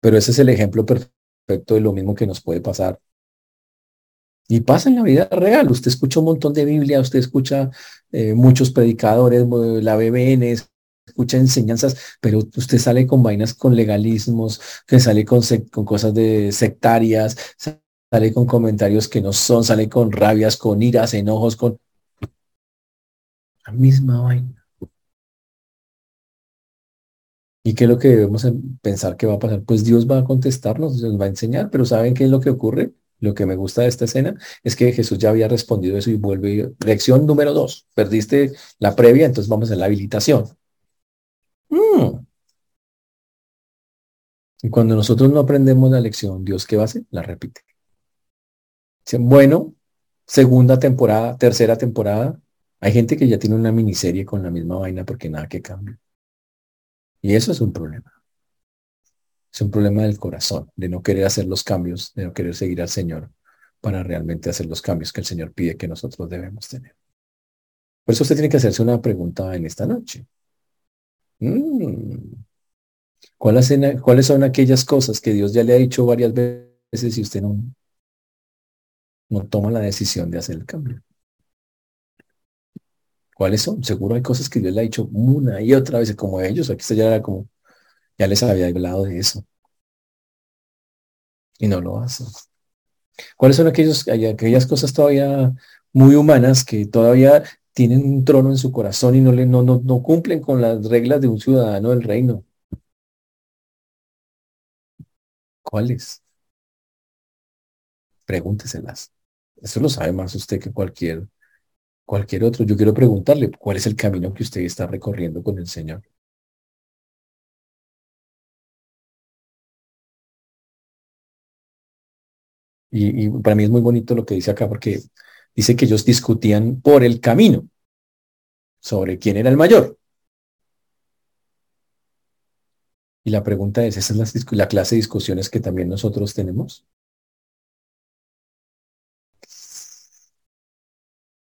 Speaker 1: Pero ese es el ejemplo perfecto de lo mismo que nos puede pasar. Y pasa en la vida real. Usted escucha un montón de Biblia, usted escucha eh, muchos predicadores, la BBN, escucha enseñanzas, pero usted sale con vainas con legalismos, que sale con, con cosas de sectarias, sale con comentarios que no son, sale con rabias, con iras, enojos, con la misma vaina. ¿Y qué es lo que debemos pensar que va a pasar? Pues Dios va a contestarnos, nos va a enseñar, pero ¿saben qué es lo que ocurre? Lo que me gusta de esta escena es que Jesús ya había respondido eso y vuelve. Lección número dos. Perdiste la previa, entonces vamos a la habilitación. Mm. Y cuando nosotros no aprendemos la lección, Dios, ¿qué va a hacer? La repite. Bueno, segunda temporada, tercera temporada. Hay gente que ya tiene una miniserie con la misma vaina porque nada que cambia. Y eso es un problema. Es un problema del corazón, de no querer hacer los cambios, de no querer seguir al Señor para realmente hacer los cambios que el Señor pide que nosotros debemos tener. Por eso usted tiene que hacerse una pregunta en esta noche. Mm. ¿Cuáles son aquellas cosas que Dios ya le ha dicho varias veces y usted no, no toma la decisión de hacer el cambio? ¿Cuáles son? Seguro hay cosas que Dios le ha dicho una y otra vez, como ellos, aquí ya era como, ya les había hablado de eso. Y no lo hacen. ¿Cuáles son aquellos, aquellas cosas todavía muy humanas que todavía tienen un trono en su corazón y no, le, no, no, no cumplen con las reglas de un ciudadano del reino? ¿Cuáles? Pregúnteselas. Eso lo sabe más usted que cualquier cualquier otro. Yo quiero preguntarle, ¿cuál es el camino que usted está recorriendo con el Señor? Y, para mí es muy bonito lo que dice acá, porque dice que ellos discutían por el camino sobre quién era el mayor. Y la pregunta es, ¿esa es la clase de discusiones que también nosotros tenemos?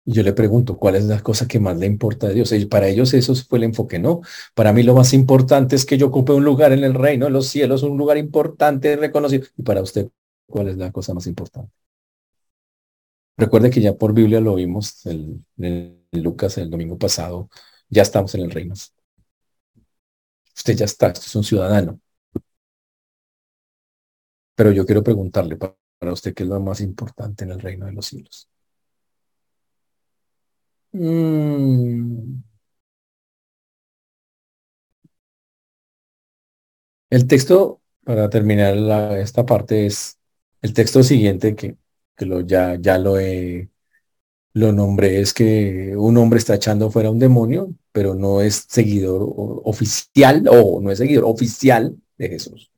Speaker 1: Y yo le pregunto, ¿cuál es la cosa que más le importa a Dios? Y para ellos eso fue el enfoque, ¿no? Para mí lo más importante es que yo ocupe un lugar en el reino de los cielos, un lugar importante, reconocido. Y para usted, ¿cuál es la cosa más importante? Recuerde que ya por Biblia lo vimos en, Lucas el domingo pasado, ya estamos en el reino. Usted ya está, usted es un ciudadano. Pero yo quiero preguntarle para usted qué es lo más importante en el reino de los cielos. Mm. El texto, para terminar esta parte, es el texto siguiente que, que lo, ya, ya lo, he, lo nombré, es que un hombre está echando fuera un demonio, pero no es seguidor oficial, o no es seguidor oficial de Jesús.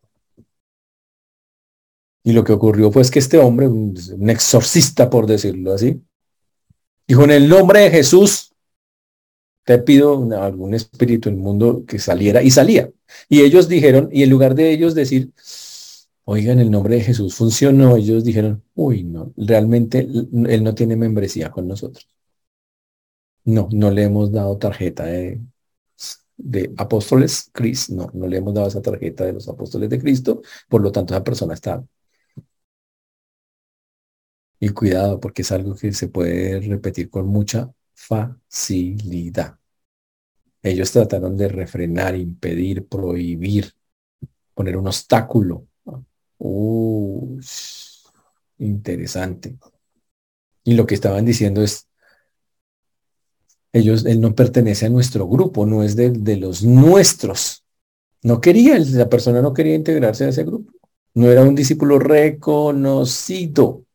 Speaker 1: Y lo que ocurrió fue que este hombre, un exorcista por decirlo así, Dijo, en el nombre de Jesús, te pido algún espíritu en el mundo que saliera y salía. Y ellos dijeron, y en lugar de ellos decir, oigan, el nombre de Jesús funcionó, ellos dijeron, uy, no, realmente él no tiene membresía con nosotros. No, no le hemos dado tarjeta de, apóstoles Cristo. No, no le hemos dado esa tarjeta de los apóstoles de Cristo. Por lo tanto, esa persona está. Y cuidado, porque es algo que se puede repetir con mucha facilidad. Ellos trataron de refrenar, impedir, prohibir, poner un obstáculo. Interesante. Y lo que estaban diciendo es, ellos, él no pertenece a nuestro grupo, no es de, de los nuestros. No quería, la persona no quería integrarse a ese grupo. No era un discípulo reconocido.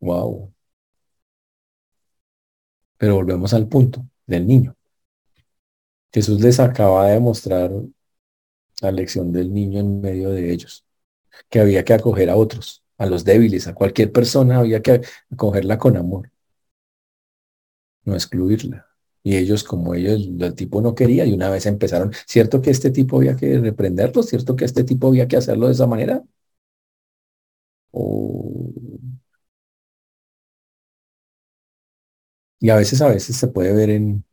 Speaker 1: Wow. Pero volvemos al punto del niño. Jesús les acaba de mostrar la lección del niño en medio de ellos, que había que acoger a otros, a los débiles, a cualquier persona, había que acogerla con amor, no excluirla. Y ellos, como ellos, el tipo no quería, y una vez empezaron, ¿cierto que este tipo había que reprenderlo? ¿Cierto que este tipo había que hacerlo de esa manera? Y a veces, a veces se puede ver en,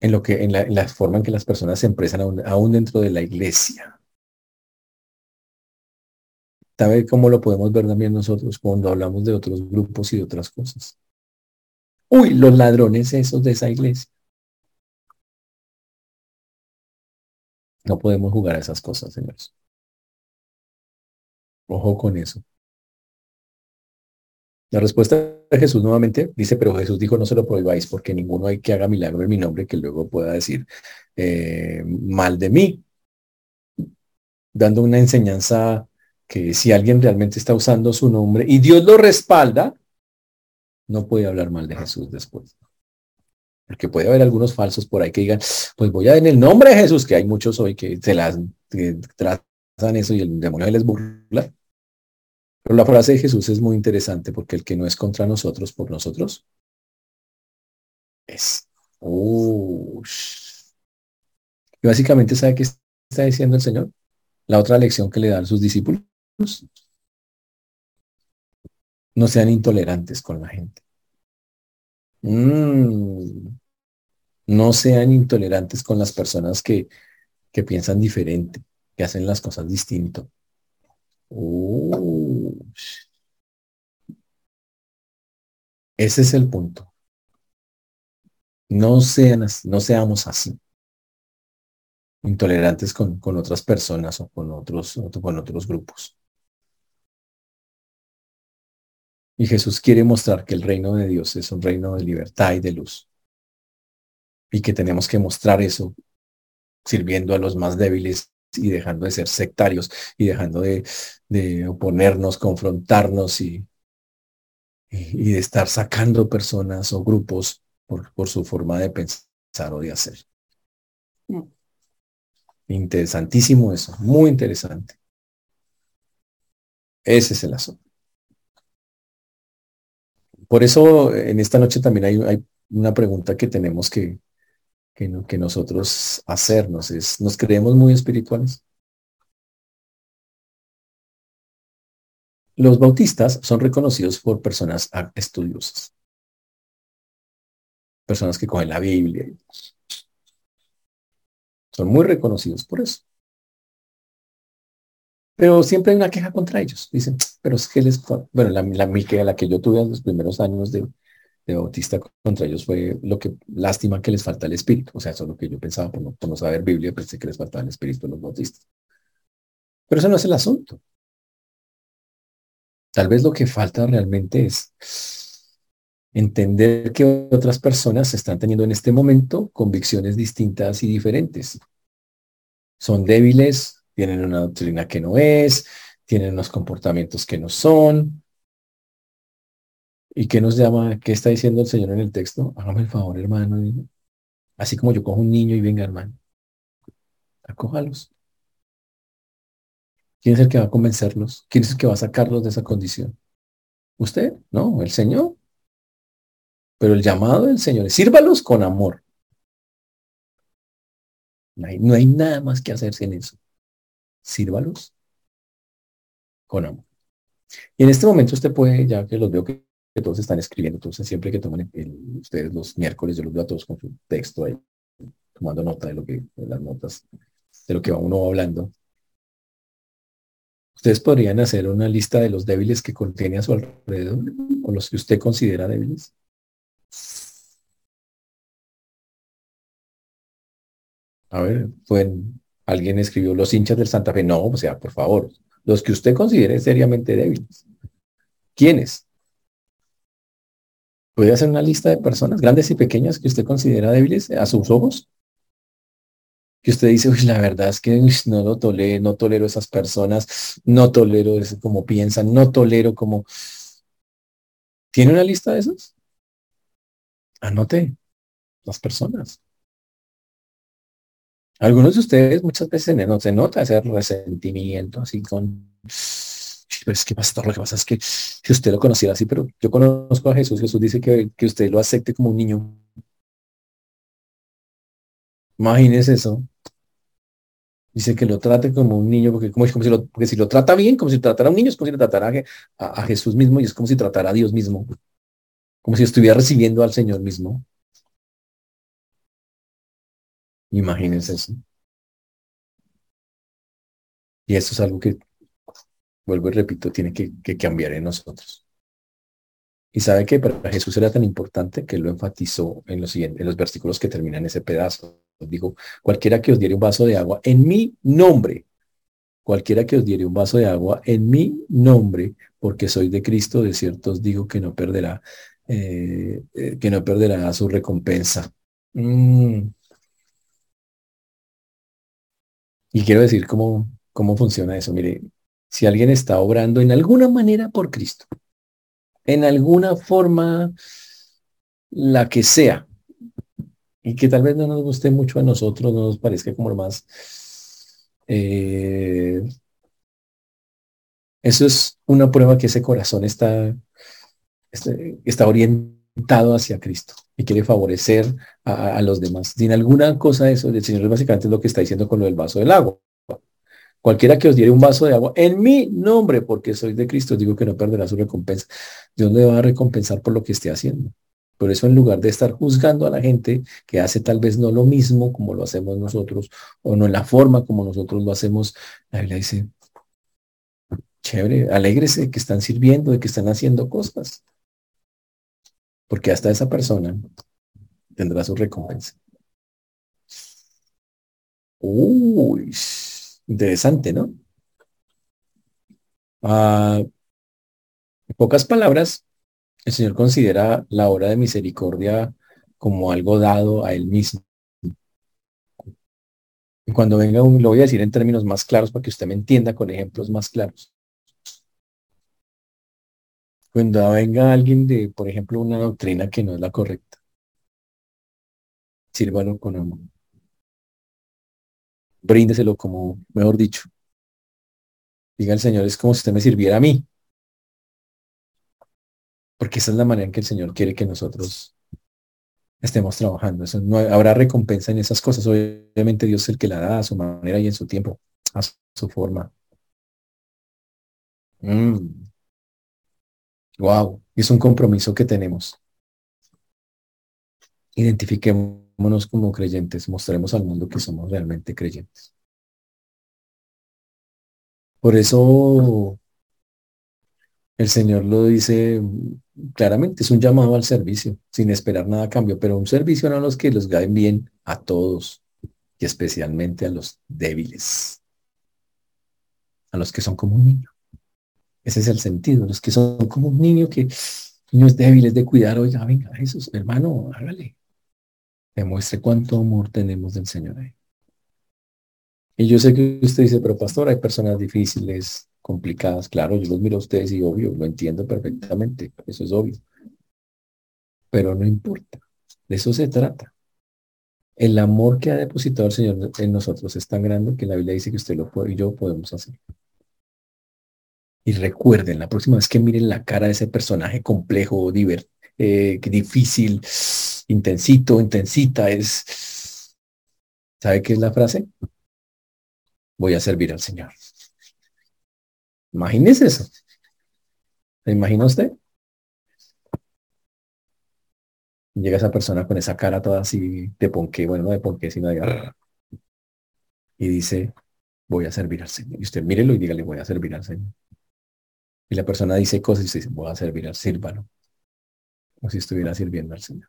Speaker 1: en lo que, en la, forma en que las personas se empresan aún, dentro de la iglesia. ¿Sabe cómo lo podemos ver también nosotros cuando hablamos de otros grupos y de otras cosas? Uy, los ladrones esos de esa iglesia. No podemos jugar a esas cosas, señores. Ojo con eso. La respuesta de Jesús nuevamente dice, pero Jesús dijo, no se lo prohibáis porque ninguno hay que haga milagro en mi nombre que luego pueda decir eh, mal de mí, dando una enseñanza que si alguien realmente está usando su nombre y Dios lo respalda, no puede hablar mal de Jesús después. Porque puede haber algunos falsos por ahí que digan, pues voy a en el nombre de Jesús, que hay muchos hoy que se las trazan eso y el demonio les burla. Pero la frase de Jesús es muy interesante porque el que no es contra nosotros, por nosotros, es. y básicamente, ¿sabe qué está diciendo el Señor? La otra lección que le dan sus discípulos. No sean intolerantes con la gente. Mm. No sean intolerantes con las personas que, que piensan diferente, que hacen las cosas distinto. Ese es el punto. No, sean, no seamos así. Intolerantes con, con otras personas o con otros, con otros grupos. Y Jesús quiere mostrar que el reino de Dios es un reino de libertad y de luz. Y que tenemos que mostrar eso sirviendo a los más débiles y dejando de ser sectarios y dejando de, oponernos, confrontarnos y, y, de estar sacando personas o grupos por, por su forma de pensar o de hacer. Interesantísimo eso, muy interesante. Ese es el asunto. Por eso en esta noche también hay, hay una pregunta que tenemos que, que, nosotros hacernos. Es, ¿Nos creemos muy espirituales? Los bautistas son reconocidos por personas estudiosas. Personas que cogen la Biblia. Son muy reconocidos por eso. Pero siempre hay una queja contra ellos. Dicen, pero es que les... Bueno, la, la, la que yo tuve en los primeros años de, de Bautista contra ellos fue lo que lástima que les falta el espíritu. O sea, eso es lo que yo pensaba por no, saber Biblia, pensé que les faltaba el espíritu a los bautistas. Pero eso no es el asunto. Tal vez lo que falta realmente es entender que otras personas están teniendo en este momento convicciones distintas y diferentes. Son débiles, tienen una doctrina que no es, tienen unos comportamientos que no son, ¿Y qué nos llama? ¿Qué está diciendo el Señor en el texto? Hágame el favor, hermano. Así como yo cojo un niño y venga, hermano. Acójalos. ¿Quién es el que va a convencerlos? ¿Quién es el que va a sacarlos de esa condición? ¿Usted? No, el Señor. Pero el llamado del Señor es sírvalos con amor. No hay, no hay nada más que hacerse en eso. Sírvalos con amor. Y en este momento usted puede, ya que los veo que todos están escribiendo, entonces siempre que toman ustedes los miércoles, yo los veo a todos con su texto ahí, tomando nota de lo que, de las notas, de lo que va uno hablando. Ustedes podrían hacer una lista de los débiles que contiene a su alrededor, o los que usted considera débiles. A ver, alguien escribió los hinchas del Santa Fe. No, o sea, por favor, los que usted considere seriamente débiles. ¿Quiénes? ¿Puede hacer una lista de personas grandes y pequeñas que usted considera débiles a sus ojos? Que usted dice, uy, la verdad es que no lo tolero, no tolero esas personas, no tolero eso como piensan, no tolero como... ¿Tiene una lista de esos? Anote las personas. Algunos de ustedes muchas veces no se nota ese resentimiento así con pero es que pastor, lo que pasa es que si usted lo conociera así, pero yo conozco a Jesús, Jesús dice que, que usted lo acepte como un niño. Imagínese eso. Dice que lo trate como un niño, porque, como, como si, lo, porque si lo trata bien, como si tratara a un niño, es como si lo tratara a, a Jesús mismo y es como si tratara a Dios mismo. Como si estuviera recibiendo al Señor mismo. Imagínense eso. Y eso es algo que, vuelvo y repito, tiene que, cambiar en nosotros. Y sabe que para Jesús era tan importante que lo enfatizó en los, siguientes, en los versículos que terminan ese pedazo. Digo, cualquiera que os diere un vaso de agua en mi nombre, cualquiera que os diere un vaso de agua en mi nombre, porque soy de Cristo, de cierto os digo que no perderá, eh, eh, que no perderá su recompensa. Mm. Y quiero decir cómo, cómo funciona eso. Mire, si alguien está obrando en alguna manera por Cristo, en alguna forma, la que sea, y que tal vez no nos guste mucho a nosotros, no nos parezca como más... Eh, eso es una prueba que ese corazón está, está, está orientado hacia Cristo y quiere favorecer a, los demás. Sin alguna cosa de eso, el Señor básicamente lo que está diciendo con lo del vaso del agua. Cualquiera que os diere un vaso de agua en mi nombre, porque soy de Cristo, digo que no perderá su recompensa. Dios le va a recompensar por lo que esté haciendo. Por eso en lugar de estar juzgando a la gente que hace tal vez no lo mismo como lo hacemos nosotros, o no en la forma como nosotros lo hacemos, la Biblia dice, chévere, alégrese de que están sirviendo, de que están haciendo cosas porque hasta esa persona tendrá su recompensa. Uy, interesante, ¿no? Ah, en pocas palabras, el Señor considera la obra de misericordia como algo dado a Él mismo. Y cuando venga un, lo voy a decir en términos más claros para que usted me entienda con ejemplos más claros. Cuando venga alguien de, por ejemplo, una doctrina que no es la correcta, sírvalo con amor. Bríndeselo como, mejor dicho. Diga el Señor, es como si usted me sirviera a mí. Porque esa es la manera en que el Señor quiere que nosotros estemos trabajando. Eso no habrá recompensa en esas cosas. Obviamente Dios es el que la da a su manera y en su tiempo, a su forma. Mm. Wow, es un compromiso que tenemos. Como creyentes, mostremos al mundo que somos realmente creyentes. Por eso el Señor lo dice claramente, es un llamado al servicio, sin esperar nada a cambio, pero un servicio a los que los gaen bien a todos y especialmente a los débiles, a los que son como un niño. Ese es el sentido. Los que son como un niño que, niños débiles de cuidar, oiga, venga, Jesús, hermano, hágale. Demuestre cuánto amor tenemos del Señor ahí. Y yo sé que usted dice, pero pastor, hay personas difíciles, complicadas. Claro, yo los miro a ustedes y obvio, lo entiendo perfectamente. Eso es obvio. Pero no importa. De eso se trata. El amor que ha depositado el Señor en nosotros es tan grande que la Biblia dice que usted lo puede y yo podemos hacer. Y recuerden, la próxima vez que miren la cara de ese personaje complejo, eh, difícil, intensito, intensita, es... ¿Sabe qué es la frase? Voy a servir al Señor. Imagínese eso. ¿Se imagina usted? llega esa persona con esa cara toda así de ponqué, bueno, no de ponqué, sino de... Y dice, voy a servir al Señor. Y usted mírelo y dígale, voy a servir al Señor. Y la persona dice cosas y dice, voy a servir al sírvalo. Como si estuviera sirviendo al Señor.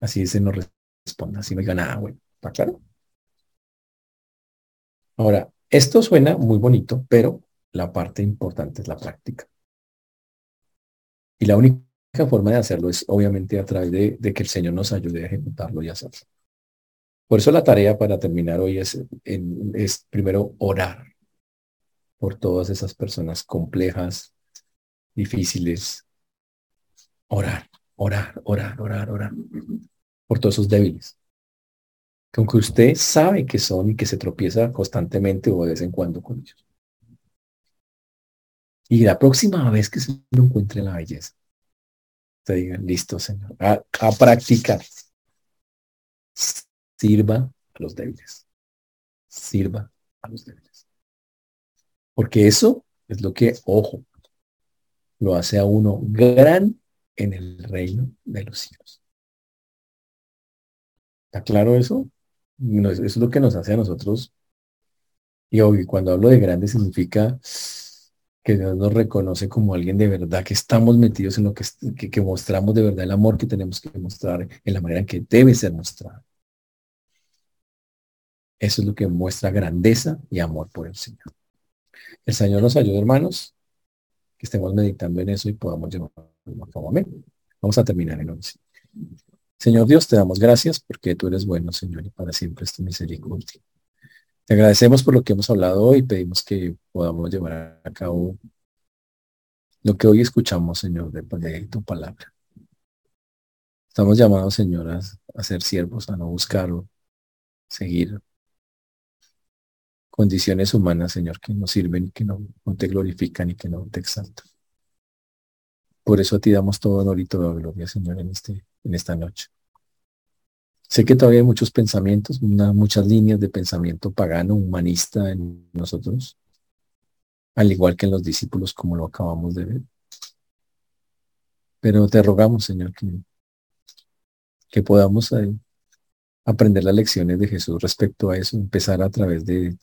Speaker 1: Así ese no responda, así no diga nada, bueno, ¿está claro? Ahora, esto suena muy bonito, pero la parte importante es la práctica. Y la única forma de hacerlo es obviamente a través de, que el Señor nos ayude a ejecutarlo y hacerlo. Por eso la tarea para terminar hoy es, es primero orar por todas esas personas complejas, difíciles. Orar, orar, orar, orar, orar. Por todos esos débiles. Que aunque usted sabe que son y que se tropieza constantemente o de vez en cuando con ellos. Y la próxima vez que se encuentre la belleza, te digan, listo, Señor, a, practicar. Sirva a los débiles. Sirva a los débiles. Porque eso es lo que, ojo, lo hace a uno gran en el reino de los cielos. ¿Está claro eso? Eso es lo que nos hace a nosotros. Y hoy, cuando hablo de grande significa que Dios nos reconoce como alguien de verdad, que estamos metidos en lo que, que, mostramos de verdad el amor que tenemos que mostrar en la manera en que debe ser mostrado. Eso es lo que muestra grandeza y amor por el Señor. El Señor nos ayude, hermanos, que estemos meditando en eso y podamos llevarlo a Amén. Vamos a terminar en 11. Señor Dios, te damos gracias porque tú eres bueno, Señor, y para siempre es tu misericordia. Te agradecemos por lo que hemos hablado hoy y pedimos que podamos llevar a cabo lo que hoy escuchamos, Señor, de, tu palabra. Estamos llamados, Señor, a, ser siervos, a no buscar o seguir condiciones humanas, Señor, que no sirven y que no, te glorifican y que no te exaltan. Por eso a ti damos todo honor y toda gloria, Señor, en, este, en esta noche. Sé que todavía hay muchos pensamientos, muchas líneas de pensamiento pagano, humanista en nosotros, al igual que en los discípulos, como lo acabamos de ver. Pero te rogamos, Señor, que, que podamos eh, aprender las lecciones de Jesús respecto a eso, empezar a través de,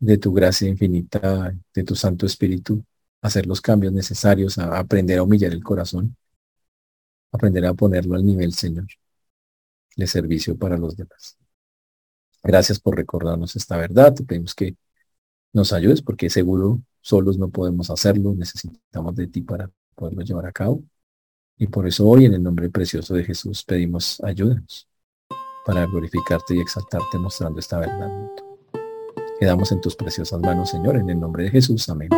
Speaker 1: de tu gracia infinita, de tu Santo Espíritu, hacer los cambios necesarios, a aprender a humillar el corazón, aprender a ponerlo al nivel, Señor de servicio para los demás. Gracias por recordarnos esta verdad. Te pedimos que nos ayudes porque seguro solos no podemos hacerlo. Necesitamos de ti para poderlo llevar a cabo. Y por eso hoy en el nombre precioso de Jesús pedimos ayúdanos para glorificarte y exaltarte mostrando esta verdad. Quedamos en tus preciosas manos, Señor, en el nombre de Jesús. Amén.